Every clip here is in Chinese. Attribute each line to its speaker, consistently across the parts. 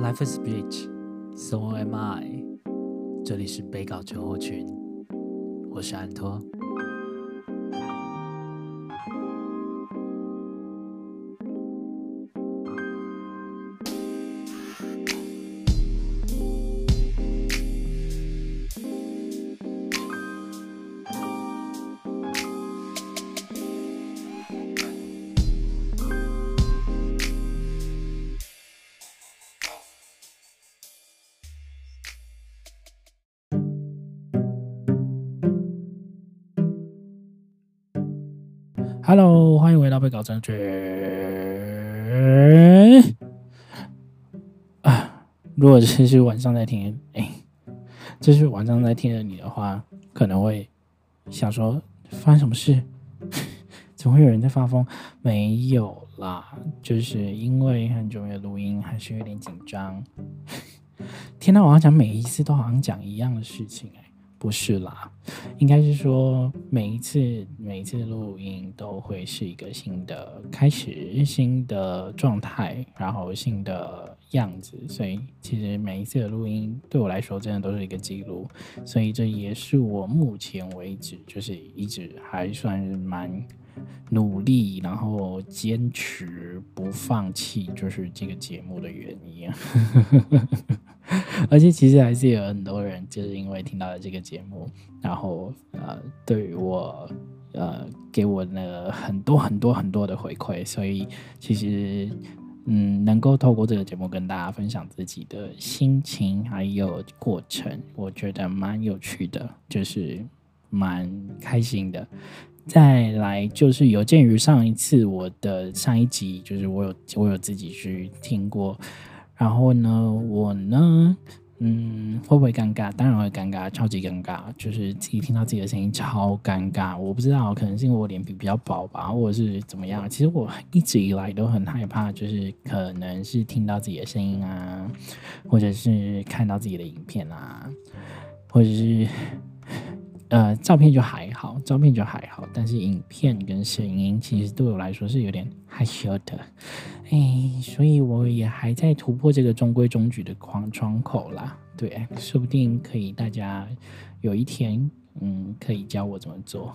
Speaker 1: Life is speech, so am I。这里是背稿症候群，我是安托。到背稿症候群。啊，如果这是晚上在听，哎，这是晚上在听的你的话，可能会想说发生什么事？怎么会有人在发疯？没有啦，就是因为很久没有录音，还是有点紧张。天呐，我好像讲每一次都好像讲一样的事情，哎。不是啦，应该是说每一次每一次录音都会是一个新的开始，新的状态，然后新的样子。所以其实每一次的录音对我来说真的都是一个记录。所以这也是我目前为止就是一直还算是蛮努力，然后坚持不放弃，就是这个节目的原因。而且其实还是有很多人就是因为听到了这个节目，然后呃，对于我呃给我那很多很多很多的回馈，所以其实嗯，能够透过这个节目跟大家分享自己的心情还有过程，我觉得蛮有趣的，就是蛮开心的。再来就是有鉴于上一次我的上一集，就是我有我有自己去听过。然后呢，我呢，嗯，会不会尴尬？当然会尴尬，超级尴尬。就是自己听到自己的声音，超尴尬。我不知道，可能是因为我脸皮比较薄吧，或者是怎么样。其实我一直以来都很害怕，就是可能是听到自己的声音啊，或者是看到自己的影片啊，或者是。呃，照片就还好，照片就还好，但是影片跟声音其实对我来说是有点害羞的，哎，所以我也还在突破这个中规中矩的框窗口啦。对，说不定可以，大家有一天，嗯，可以教我怎么做。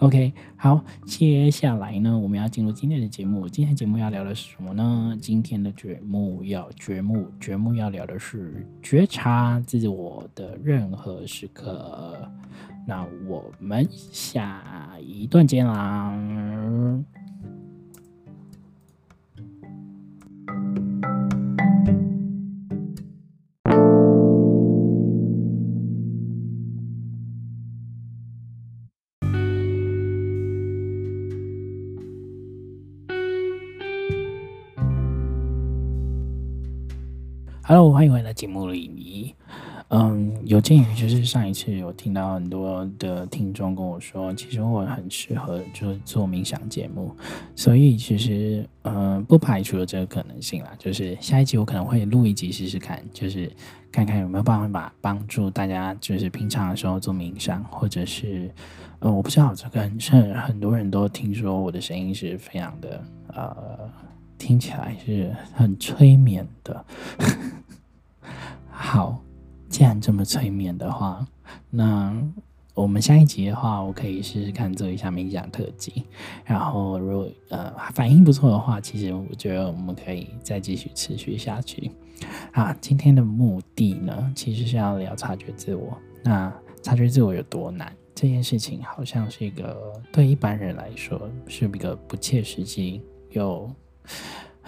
Speaker 1: OK，好，接下来呢，我们要进入今天的节目。今天节目要聊的是什么呢？今天的节目要节目节目要聊的是觉察自我的任何时刻。那我们下一段见啦。Hello，欢迎回来节目里。嗯，有鉴于就是上一次有听到很多的听众跟我说，其实我很适合就是做冥想节目，所以其实嗯不排除了这个可能性啦。就是下一集我可能会录一集试试看，就是看看有没有办法帮助大家，就是平常的时候做冥想，或者是嗯我不知道这个很很多人都听说我的声音是非常的呃。听起来是很催眠的。好，既然这么催眠的话，那我们下一集的话，我可以试试看做一下冥想特辑。然后，如果呃反应不错的话，其实我觉得我们可以再继续持续下去。啊，今天的目的呢，其实是要聊察觉自我。那察觉自我有多难？这件事情好像是一个对一般人来说是一个不切实际又。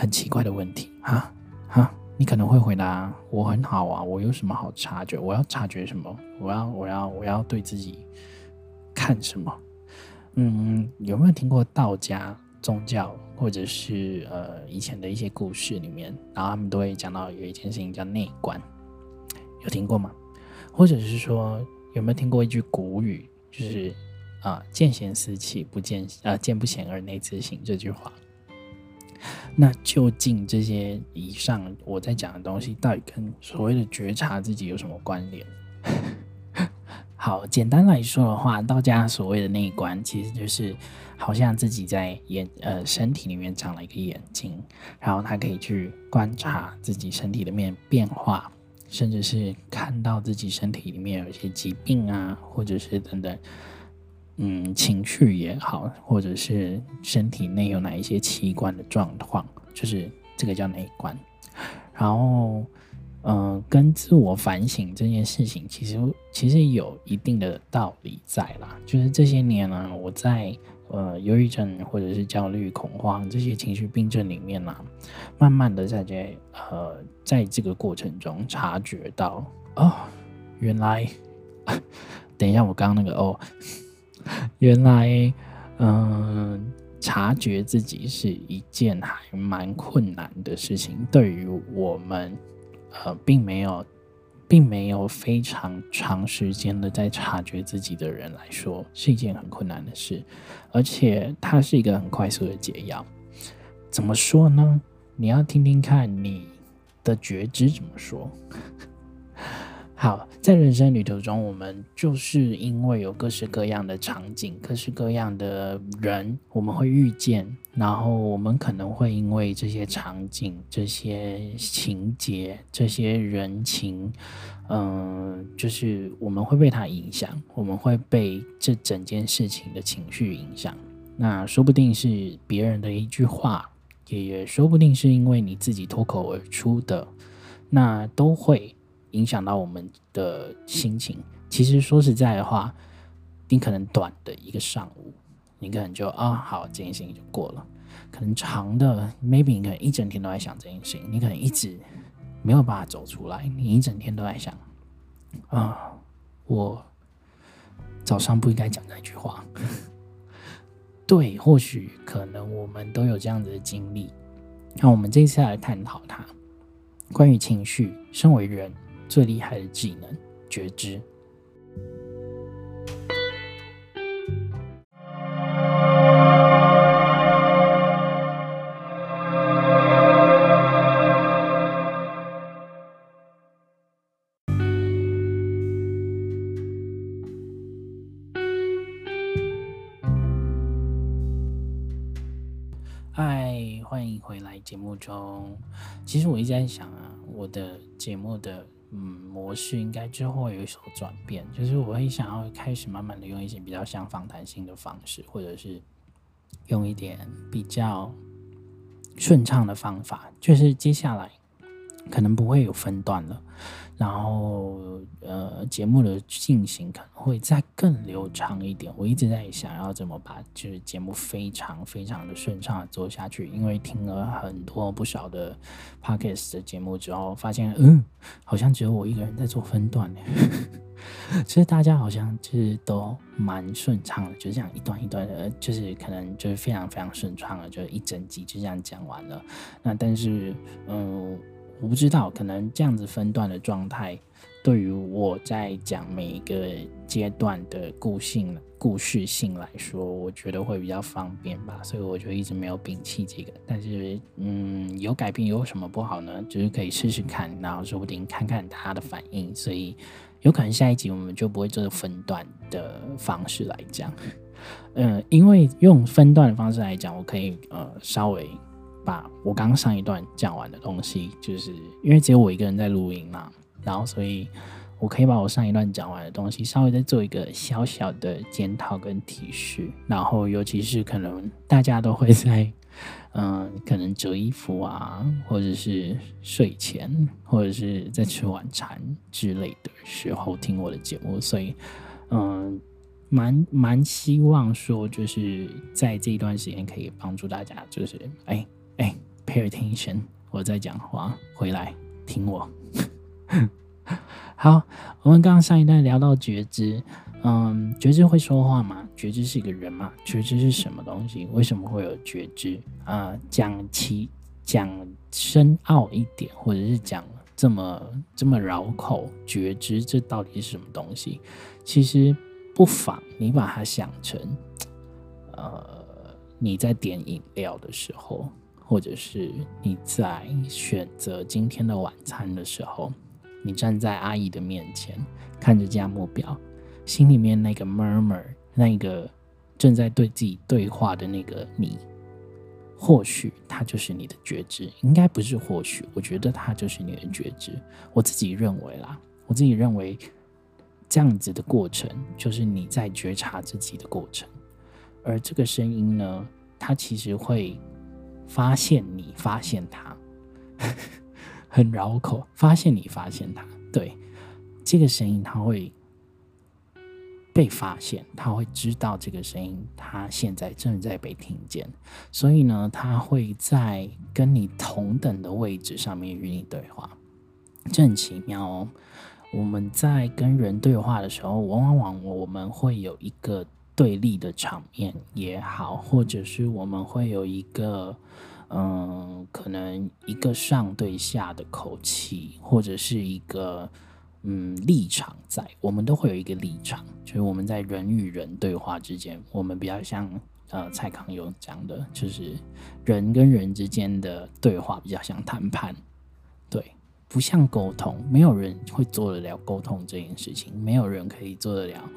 Speaker 1: 很奇怪的问题啊啊！你可能会回答：我很好啊，我有什么好察觉？我要察觉什么？我要我要我要对自己看什么？嗯，有没有听过道家宗教，或者是呃以前的一些故事里面，然后他们都会讲到有一件事情叫内观，有听过吗？或者是说有没有听过一句古语，就是啊见贤思齐，不见啊见不贤而内自省这句话？那究竟这些以上我在讲的东西，到底跟所谓的觉察自己有什么关联？好，简单来说的话，道家所谓的内观，其实就是好像自己在眼呃身体里面长了一个眼睛，然后他可以去观察自己身体里面变化，甚至是看到自己身体里面有一些疾病啊，或者是等等，嗯，情绪也好，或者是身体内有哪一些器官的状况，就是这个叫内观，然后。嗯、跟自我反省这件事情，其实其实有一定的道理在啦。就是这些年呢、我在呃忧郁症或者是焦虑、恐慌这些情绪病症里面呢、慢慢的在这呃在这个过程中察觉到，哦，原来，等一下我刚刚那个哦，原来，嗯、察觉自己是一件还蛮困难的事情，对于我们。呃，并没有，并没有非常长时间的在察觉自己的人来说，是一件很困难的事，而且它是一个很快速的解药。怎么说呢？你要听听看你的觉知怎么说。好，在人生旅途中，我们就是因为有各式各样的场景、各式各样的人，我们会遇见，然后我们可能会因为这些场景、这些情节、这些人情，嗯、就是我们会被它影响，我们会被这整件事情的情绪影响。那说不定是别人的一句话，也说不定是因为你自己脱口而出的，那都会。影响到我们的心情。其实说实在的话，你可能短的一个上午，你可能就啊好，这件事情就过了。可能长的，maybe 你可能一整天都在想这件事情，你可能一直没有办法走出来，你一整天都在想啊，我早上不应该讲那句话。对，或许可能我们都有这样子的经历。那我们这次来探讨它，关于情绪，身为人。最厉害的技能，觉知。嗨，欢迎回来节目中。其实我一直在想啊，我的节目的。嗯，模式应该之后有所转变，就是我会想要开始慢慢的用一些比较像访谈性的方式，或者是用一点比较顺畅的方法，就是接下来可能不会有分段了。然后，呃，节目的进行可能会再更流畅一点。我一直在想要怎么把就是节目非常非常的顺畅的做下去，因为听了很多不少的 podcast 的节目之后，发现嗯，好像只有我一个人在做分段。其实大家好像就是都蛮顺畅的，就这样一段一段的，就是可能就是非常非常顺畅的，就一整集就这样讲完了。那但是，嗯。我不知道，可能这样子分段的状态，对于我在讲每一个阶段的故性、故事性来说，我觉得会比较方便吧，所以我就一直没有摒弃这个。但是，嗯，有改变有什么不好呢？就是可以试试看，然后说不定看看他的反应。所以，有可能下一集我们就不会做分段的方式来讲，嗯，因为用分段的方式来讲，我可以呃稍微。把我刚上一段讲完的东西，就是因为只有我一个人在录音嘛，然后所以我可以把我上一段讲完的东西稍微再做一个小小的检讨跟提示，然后尤其是可能大家都会在嗯、可能折衣服啊，或者是睡前，或者是在吃晚餐之类的时候听我的节目，所以嗯，蛮蛮希望说就是在这一段时间可以帮助大家，就是哎。哎，pay attention！我在讲话，回来听我。好，我们刚刚上一段聊到觉知，嗯，觉知会说话吗？觉知是一个人吗？觉知是什么东西？为什么会有觉知？啊、讲其讲深奥一点，或者是讲这么这么绕口，觉知这到底是什么东西？其实不妨你把它想成，呃，你在点饮料的时候。或者是你在选择今天的晚餐的时候，你站在阿姨的面前，看着价目表，心里面那个 murmur，那个正在对自己对话的那个你，或许它就是你的觉知，应该不是或许，我觉得它就是你的觉知。我自己认为啦，我自己认为这样子的过程就是你在觉察自己的过程，而这个声音呢，它其实会发现你，发现他，很绕口，发现你，发现他，对，这个声音他会。被发现，他会知道这个声音，他现在正在被听见，所以呢，他会在跟你同等的位置上面与你对话，这很奇妙哦。我们在跟人对话的时候，往往我们会有一个对立的场面也好，或者是我们会有一个，嗯，可能一个上对下的口气，或者是一个。嗯，立场在，我们都会有一个立场，就是我们在人与人对话之间，我们比较像呃蔡康永讲的，就是人跟人之间的对话比较像谈判，对，不像沟通，没有人会做得了沟通这件事情，没有人可以做得了，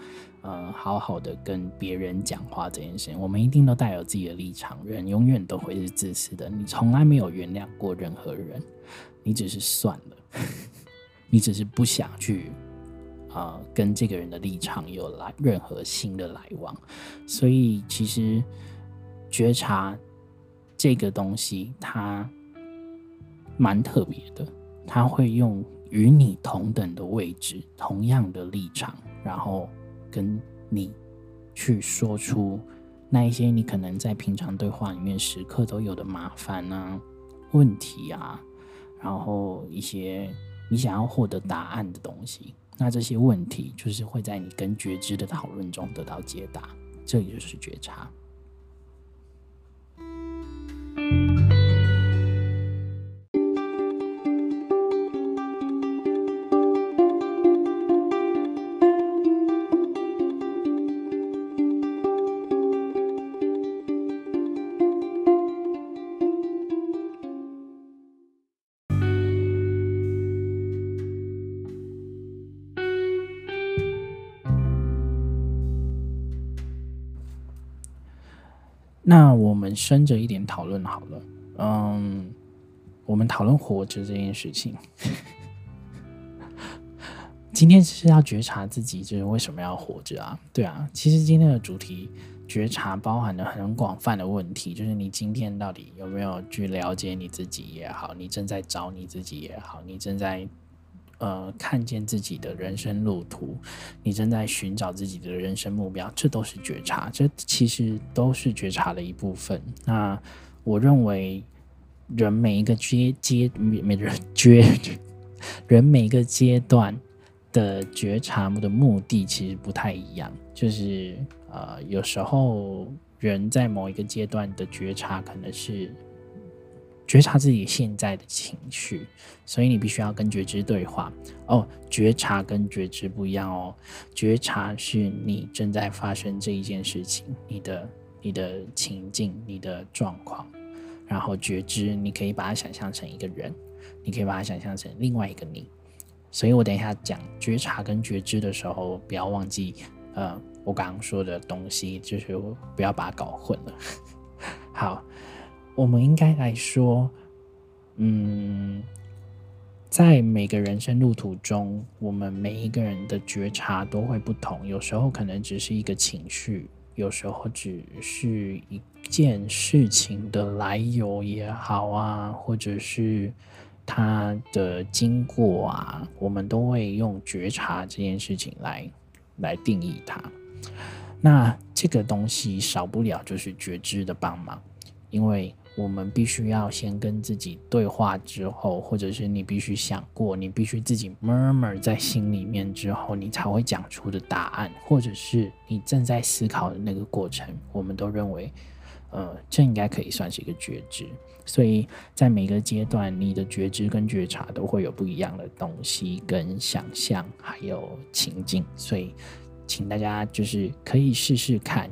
Speaker 1: 呃，好好的跟别人讲话这件事情，我们一定都带有自己的立场，人永远都会是自私的，你从来没有原谅过任何人，你只是算了。你只是不想去，啊、呃，跟这个人的立场有来任何新的来往，所以其实觉察这个东西它蛮特别的，它会用与你同等的位置、同样的立场，然后跟你去说出那一些你可能在平常对话里面时刻都有的麻烦啊、问题啊，然后一些。你想要获得答案的东西，那这些问题就是会在你跟觉知的讨论中得到解答，这也就是觉察。那我们深着一点讨论好了，嗯，我们讨论活着这件事情。今天是要觉察自己，就是为什么要活着啊？对啊，其实今天的主题觉察包含了很广泛的问题，就是你今天到底有没有去了解你自己也好，你正在找你自己也好，你正在。呃，看见自己的人生路途，你正在寻找自己的人生目标，这都是觉察，这其实都是觉察的一部分。那我认为，人每一个阶阶每人觉人每一个阶段的觉察的目的其实不太一样。就是呃，有时候人在某一个阶段的觉察可能是。觉察自己现在的情绪，所以你必须要跟觉知对话哦。觉察跟觉知不一样哦。觉察是你正在发生这一件事情，你的你的情境、你的状况。然后觉知，你可以把它想象成一个人，你可以把它想象成另外一个你。所以我等一下讲觉察跟觉知的时候，不要忘记呃，我刚刚说的东西，就是不要把它搞混了。好。我们应该来说，嗯，在每个人生路途中，我们每一个人的觉察都会不同。有时候可能只是一个情绪，有时候只是一件事情的来由也好啊，或者是它的经过啊，我们都会用觉察这件事情来来定义它。那这个东西少不了就是觉知的帮忙，因为。我们必须要先跟自己对话之后，或者是你必须想过，你必须自己默默在心里面之后，你才会讲出的答案，或者是你正在思考的那个过程，我们都认为，呃，这应该可以算是一个觉知。所以在每个阶段，你的觉知跟觉察都会有不一样的东西跟想象，还有情境。所以，请大家就是可以试试看。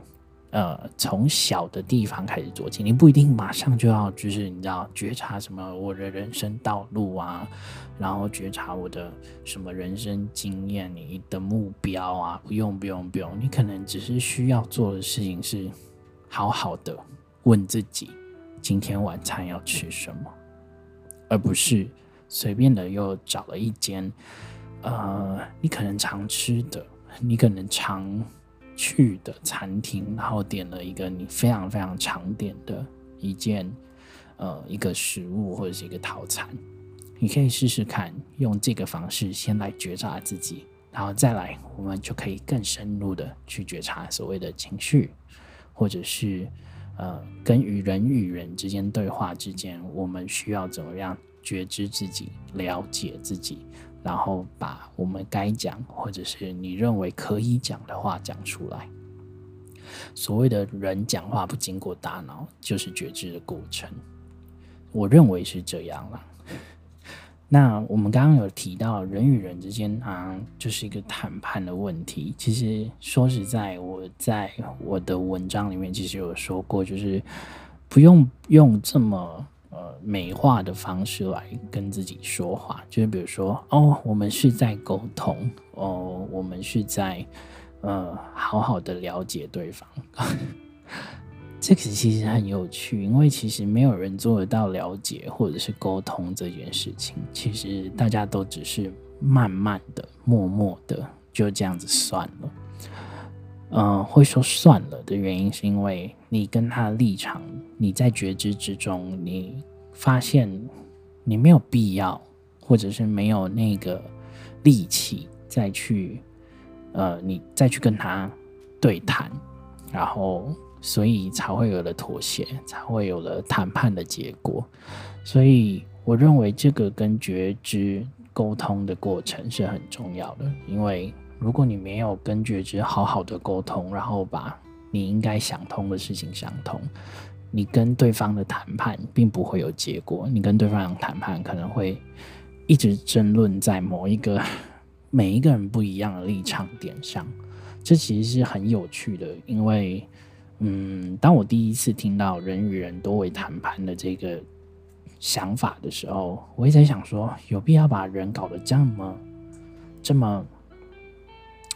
Speaker 1: 呃，从小的地方开始做起，你不一定马上就要，就是你知道觉察什么我的人生道路啊，然后觉察我的什么人生经验，你的目标啊，不用不用不用，你可能只是需要做的事情是，好好的问自己，今天晚餐要吃什么，而不是随便的又找了一间，呃，你可能常吃的，你可能常。去的餐厅，然后点了一个你非常非常常点的一件，呃，一个食物或者是一个套餐，你可以试试看，用这个方式先来觉察自己，然后再来，我们就可以更深入的去觉察所谓的情绪，或者是呃，跟与人与人之间对话之间，我们需要怎么样觉知自己，了解自己。然后把我们该讲，或者是你认为可以讲的话讲出来。所谓的人讲话不经过大脑，就是觉知的过程。我认为是这样了。那我们刚刚有提到人与人之间啊，就是一个谈判的问题。其实说实在，我在我的文章里面其实有说过，就是不用用这么。呃，美化的方式来跟自己说话，就是比如说，哦，我们是在沟通，哦，我们是在呃，好好的了解对方。这个其实很有趣，因为其实没有人做得到了解或者是沟通这件事情。其实大家都只是慢慢的、默默的就这样子算了。嗯、呃，会说算了的原因是因为你跟他的立场，你在觉知之中，你发现你没有必要，或者是没有那个力气再去，呃，你再去跟他对谈，然后所以才会有了妥协，才会有了谈判的结果。所以我认为这个跟觉知沟通的过程是很重要的，因为。如果你没有跟觉知好好的沟通，然后把你应该想通的事情想通，你跟对方的谈判并不会有结果。你跟对方谈判可能会一直争论在某一个每一个人不一样的立场点上，这其实是很有趣的。因为，嗯，当我第一次听到人与人多维谈判的这个想法的时候，我一直在想说，有必要把人搞得这么这么。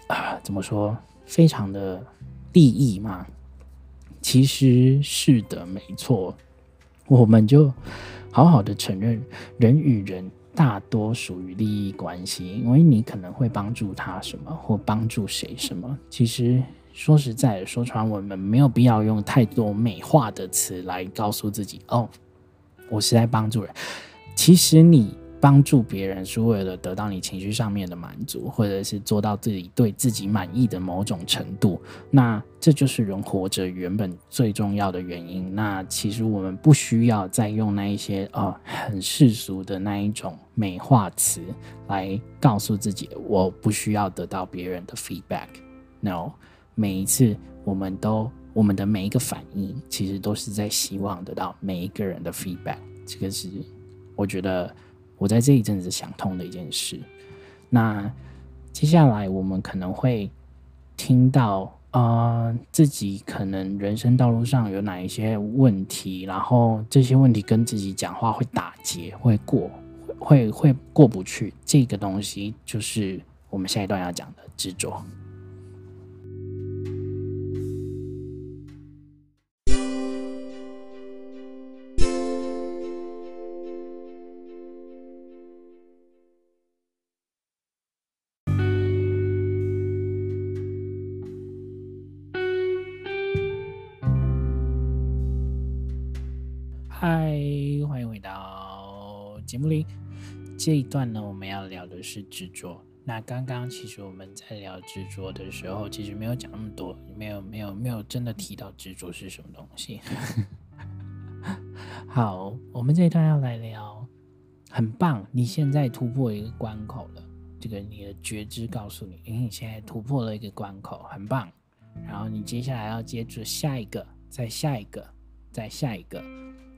Speaker 1: 啊，怎么说？非常的利益嘛？其实是的，没错。我们就好好的承认，人与人大多属于利益关系，因为你可能会帮助他什么，或帮助谁什么。其实说实在的，说穿我们没有必要用太多美化的词来告诉自己，哦，我是在帮助人。其实你。帮助别人是为了得到你情绪上面的满足，或者是做到自己对自己满意的某种程度。那这就是人活着原本最重要的原因。那其实我们不需要再用那一些呃很世俗的那一种美化词来告诉自己，我不需要得到别人的 feedback。No，每一次我们都我们的每一个反应，其实都是在希望得到每一个人的 feedback。这个是我觉得。我在这一阵子想通的一件事，那接下来我们可能会听到，呃，自己可能人生道路上有哪一些问题，然后这些问题跟自己讲话会打结，会过，会会过不去。这个东西就是我们下一段要讲的执着。节目里这一段呢，我们要聊的是执着。那刚刚其实我们在聊执着的时候，其实没有讲那么多，没有没有没有真的提到执着是什么东西。好，我们这一段要来聊，很棒，你现在突破一个关口了。这个你的觉知告诉你，因为你现在突破了一个关口，很棒。然后你接下来要接住下一个，再下一个，再下一个，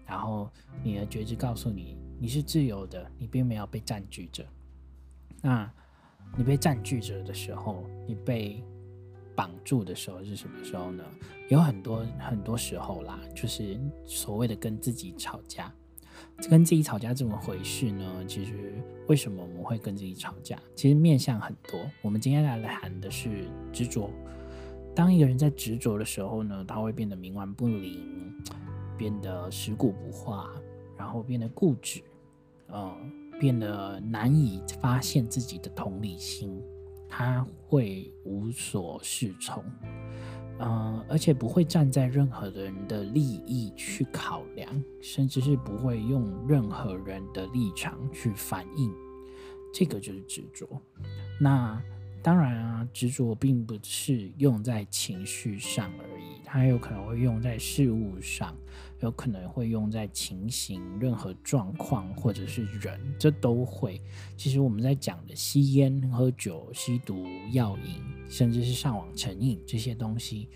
Speaker 1: 然后你的觉知告诉你。你是自由的，你并没有被占据着。那你被占据着的时候，你被绑住的时候是什么时候呢？有很多很多时候啦，就是所谓的跟自己吵架。跟自己吵架这么回事呢？其实为什么我们会跟自己吵架？其实面向很多。我们今天来谈的是执着。当一个人在执着的时候呢，他会变得冥顽不灵，变得食古不化，然后变得固执，嗯，变得难以发现自己的同理心，他会无所适从。嗯，而且不会站在任何人的利益去考量，甚至是不会用任何人的立场去反应，这个就是执着。那。当然啊，执着并不是用在情绪上而已，它有可能会用在事物上，有可能会用在情形、任何状况或者是人，这都会。其实我们在讲的吸烟、喝酒、吸毒、药瘾，甚至是上网成瘾这些东西，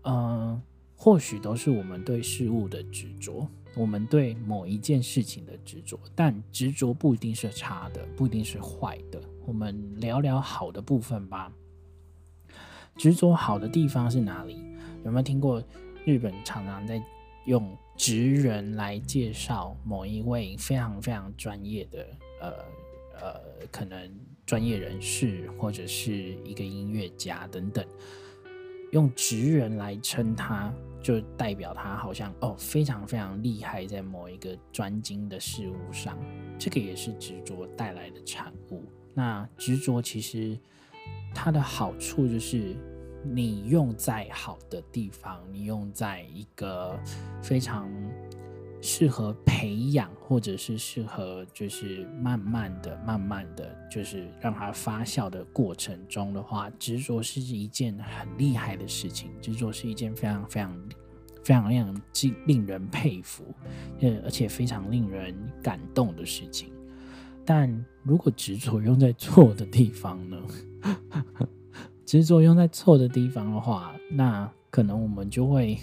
Speaker 1: 呃，或许都是我们对事物的执着。我们对某一件事情的执着，但执着不一定是差的，不一定是坏的。我们聊聊好的部分吧。执着好的地方是哪里？有没有听过日本常常在用职人来介绍某一位非常非常专业的呃呃，可能专业人士或者是一个音乐家等等，用职人来称他。就代表他好像哦，非常非常厉害，在某一个专精的事物上，这个也是执着带来的产物。那执着其实它的好处就是，你用在好的地方，你用在一个非常适合培养，或者是适合就是慢慢的、慢慢的就是让它发酵的过程中的话，执着是一件很厉害的事情。执着是一件非常非常非常令人令人佩服，呃，而且非常令人感动的事情。但如果执着用在错的地方呢？执着用在错的地方的话，那可能我们就会，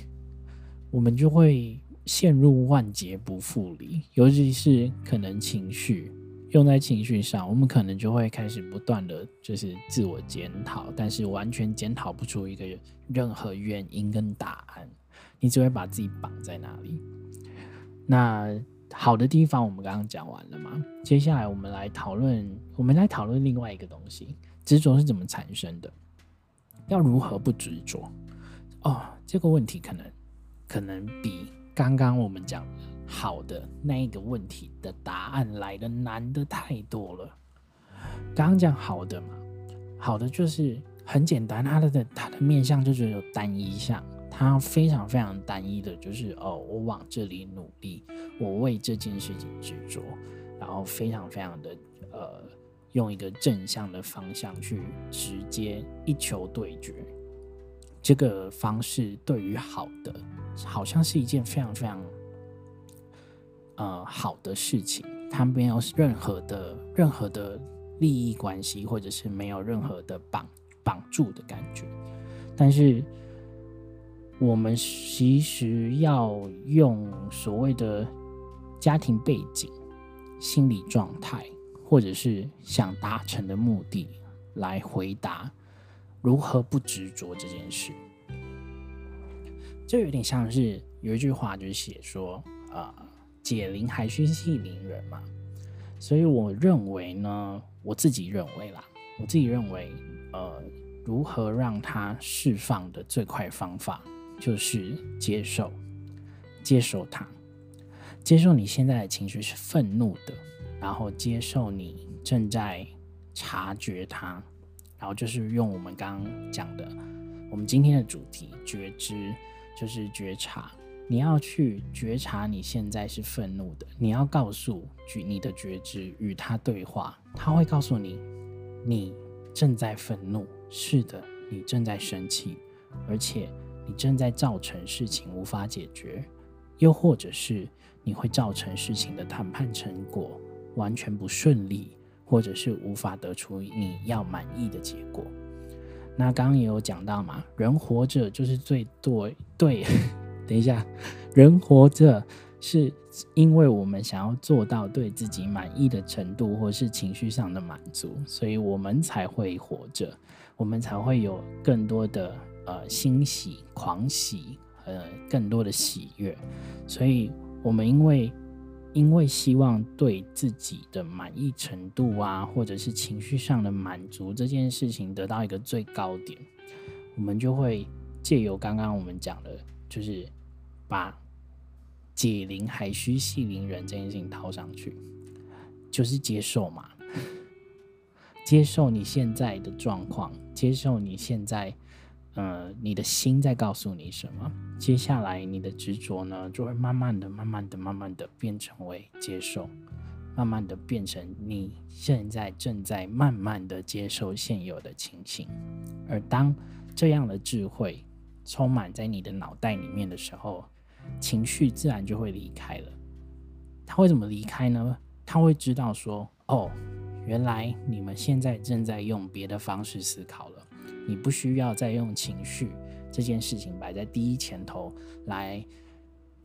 Speaker 1: 我们就会。陷入万劫不复里，尤其是可能情绪用在情绪上，我们可能就会开始不断的就是自我检讨，但是完全检讨不出一个任何原因跟答案，你只会把自己绑在那里。那好的地方我们刚刚讲完了嘛？接下来我们来讨论，我们来讨论另外一个东西，执着是怎么产生的？要如何不执着？哦，这个问题可能可能比。刚刚我们讲好的那一个问题的答案来的难的太多了。刚刚讲好的嘛，好的就是很简单，它的它的面向就只有单一项，它非常非常单一的，就是哦，我往这里努力，我为这件事情执着，然后非常非常的呃，用一个正向的方向去直接一球对决。这个方式对于好的。好像是一件非常非常，呃，好的事情。它没有任何的任何的利益关系，或者是没有任何的绑绑住的感觉。但是，我们其实要用所谓的家庭背景、心理状态，或者是想达成的目的，来回答如何不执着这件事。就有点像是有一句话，就是写说，呃，解铃还须系铃人嘛。所以我认为呢，我自己认为啦，我自己认为，呃，如何让它释放的最快方法，就是接受，接受它，接受你现在的情绪是愤怒的，然后接受你正在察觉它，然后就是用我们刚刚讲的，我们今天的主题觉知。就是觉察，你要去觉察你现在是愤怒的，你要告诉你的觉知与他对话，他会告诉你，你正在愤怒，是的，你正在生气，而且你正在造成事情无法解决，又或者是你会造成事情的谈判成果完全不顺利，或者是无法得出你要满意的结果。那刚刚也有讲到嘛，人活着就是最对对。等一下，人活着是因为我们想要做到对自己满意的程度，或是情绪上的满足，所以我们才会活着。我们才会有更多的呃欣喜、狂喜，呃，更多的喜悦。所以，我们因为因为希望对自己的满意程度啊，或者是情绪上的满足这件事情得到一个最高点，我们就会借由刚刚我们讲的，就是把解铃还须系铃人这件事情套上去，就是接受嘛，接受你现在的状况，接受你现在。呃，你的心在告诉你什么？接下来你的执着呢，就会慢慢的、慢慢的、慢慢的变成为接受，慢慢的变成你现在正在慢慢的接受现有的情形。而当这样的智慧充满在你的脑袋里面的时候，情绪自然就会离开了。他会怎么离开呢？他会知道说，哦，原来你们现在正在用别的方式思考了。你不需要再用情绪这件事情摆在第一前头来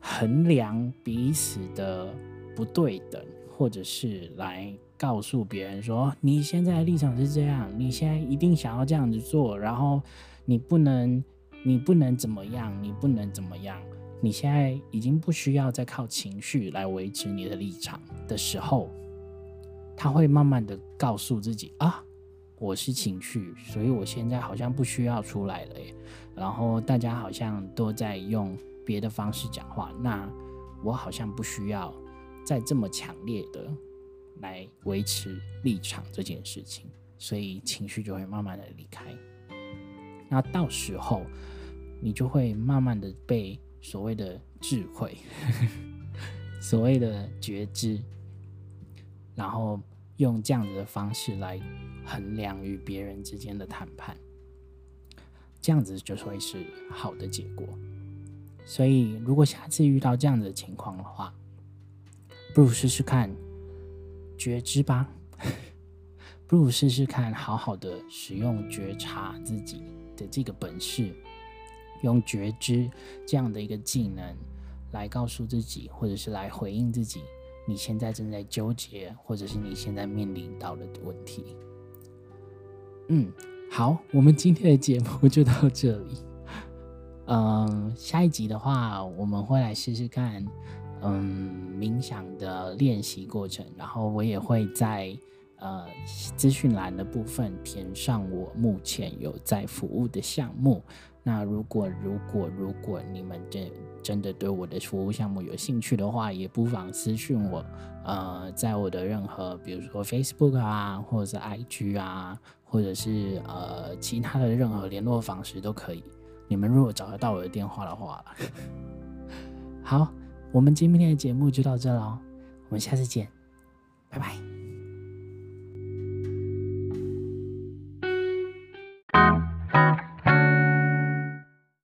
Speaker 1: 衡量彼此的不对等，或者是来告诉别人说你现在的立场是这样，你现在一定想要这样子做，然后你不能，你不能怎么样，你不能怎么样，你现在已经不需要再靠情绪来维持你的立场的时候，他会慢慢的告诉自己啊。我是情绪，所以我现在好像不需要出来了。然后大家好像都在用别的方式讲话，那我好像不需要再这么强烈的来维持立场这件事情，所以情绪就会慢慢的离开。那到时候你就会慢慢的被所谓的智慧，所谓的觉知，然后。用这样子的方式来衡量与别人之间的谈判，这样子就会是好的结果。所以，如果下次遇到这样子的情况的话，不如试试看觉知吧，不如试试看好好的使用觉察自己的这个本事，用觉知这样的一个技能来告诉自己，或者是来回应自己。你现在正在纠结，或者是你现在面临到的问题。嗯，好，我们今天的节目就到这里。嗯，下一集的话，我们会来试试看，嗯，冥想的练习过程，然后我也会在呃资讯栏的部分填上我目前有在服务的项目。那如果如果如果你们真真的对我的服务项目有兴趣的话，也不妨私信我，呃，在我的任何比如说 Facebook 啊，或者是 IG 啊，或者是呃其他的任何联络方式都可以。你们如果找得到我的电话的话，好，我们今天的节目就到这了，我们下次见，拜拜。